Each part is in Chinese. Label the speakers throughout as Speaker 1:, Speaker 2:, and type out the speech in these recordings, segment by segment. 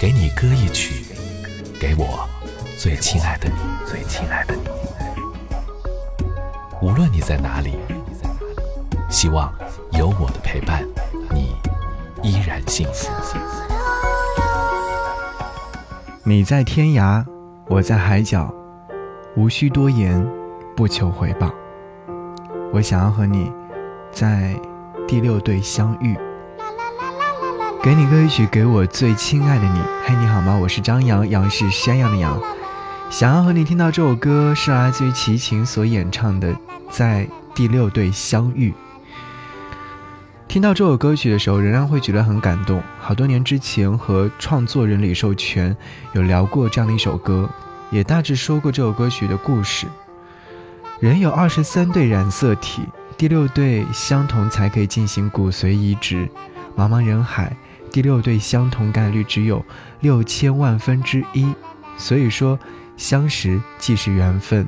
Speaker 1: 给你歌一曲，给我最亲爱的你，最亲爱的你。无论你在哪里，希望有我的陪伴，你依然幸福。
Speaker 2: 你在天涯，我在海角，无需多言，不求回报。我想要和你在第六队相遇。给你歌曲，给我最亲爱的你。嘿，你好吗？我是张扬，杨是山羊的羊。想要和你听到这首歌，是来自于齐秦所演唱的《在第六队相遇》。听到这首歌曲的时候，仍然会觉得很感动。好多年之前和创作人李寿全有聊过这样的一首歌，也大致说过这首歌曲的故事。人有二十三对染色体，第六对相同才可以进行骨髓移植。茫茫人海。第六对相同概率只有六千万分之一，所以说相识即是缘分。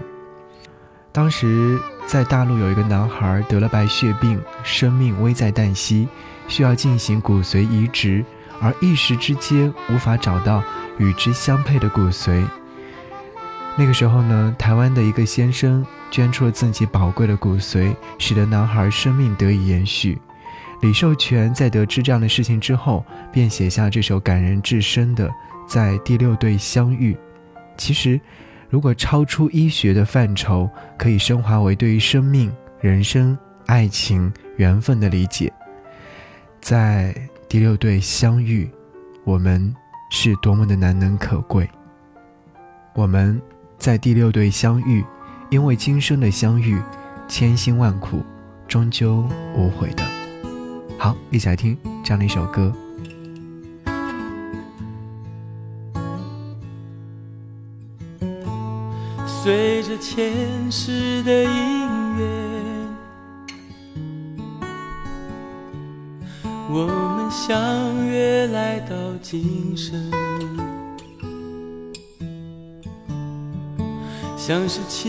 Speaker 2: 当时在大陆有一个男孩得了白血病，生命危在旦夕，需要进行骨髓移植，而一时之间无法找到与之相配的骨髓。那个时候呢，台湾的一个先生捐出了自己宝贵的骨髓，使得男孩生命得以延续。李寿全在得知这样的事情之后，便写下这首感人至深的《在第六对相遇》。其实，如果超出医学的范畴，可以升华为对于生命、人生、爱情、缘分的理解。在第六对相遇，我们是多么的难能可贵。我们在第六对相遇，因为今生的相遇，千辛万苦，终究无悔的。好，一起来听这样的一首歌。
Speaker 3: 随着前世的因缘，我们相约来到今生，像是奇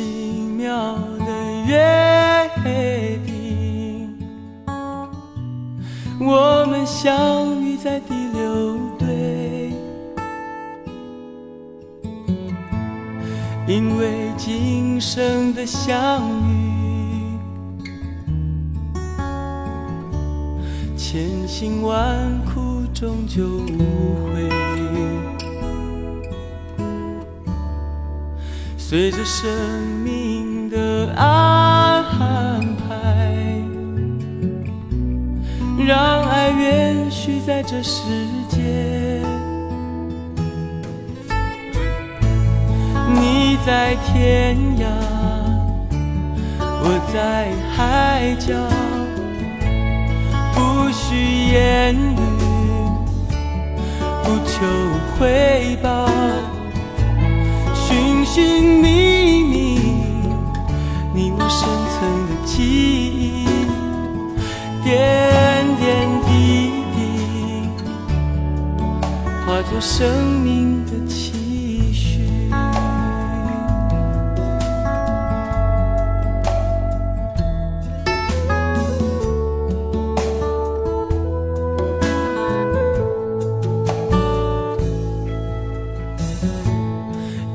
Speaker 3: 妙的约定。我们相遇在第六队，因为今生的相遇，千辛万苦终究无悔。随着生命的安让爱延续在这世界。你在天涯，我在海角，不需言语，不求回报，寻寻觅化作生命的期许。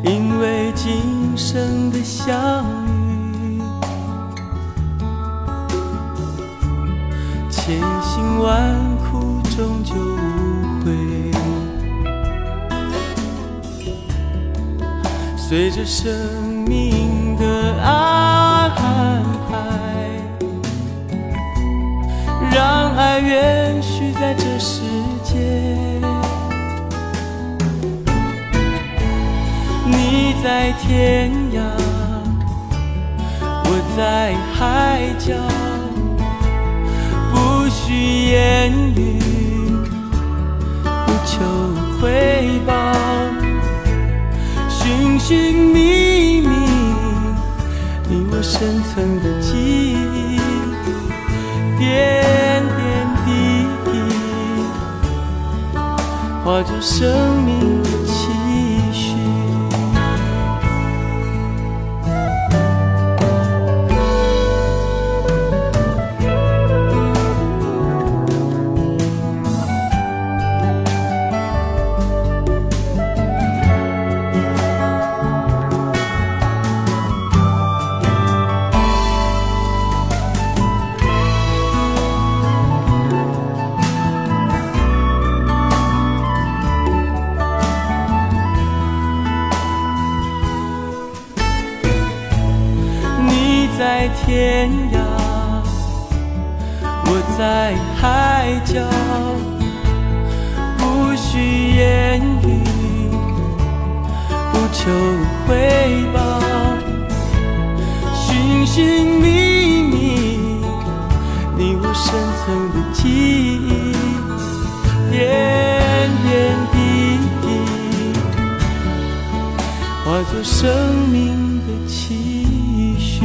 Speaker 3: 因为今生的相遇。千辛万苦终究随着生命的安排，让爱延续在这世界。你在天涯，我在海角。不需言语，寻寻觅觅，你我深层的记忆，点点滴滴，化作生命。天涯，我在海角，不需言语，不求回报，寻寻觅觅，你我深层的记忆，点点滴滴，化作生命的期许。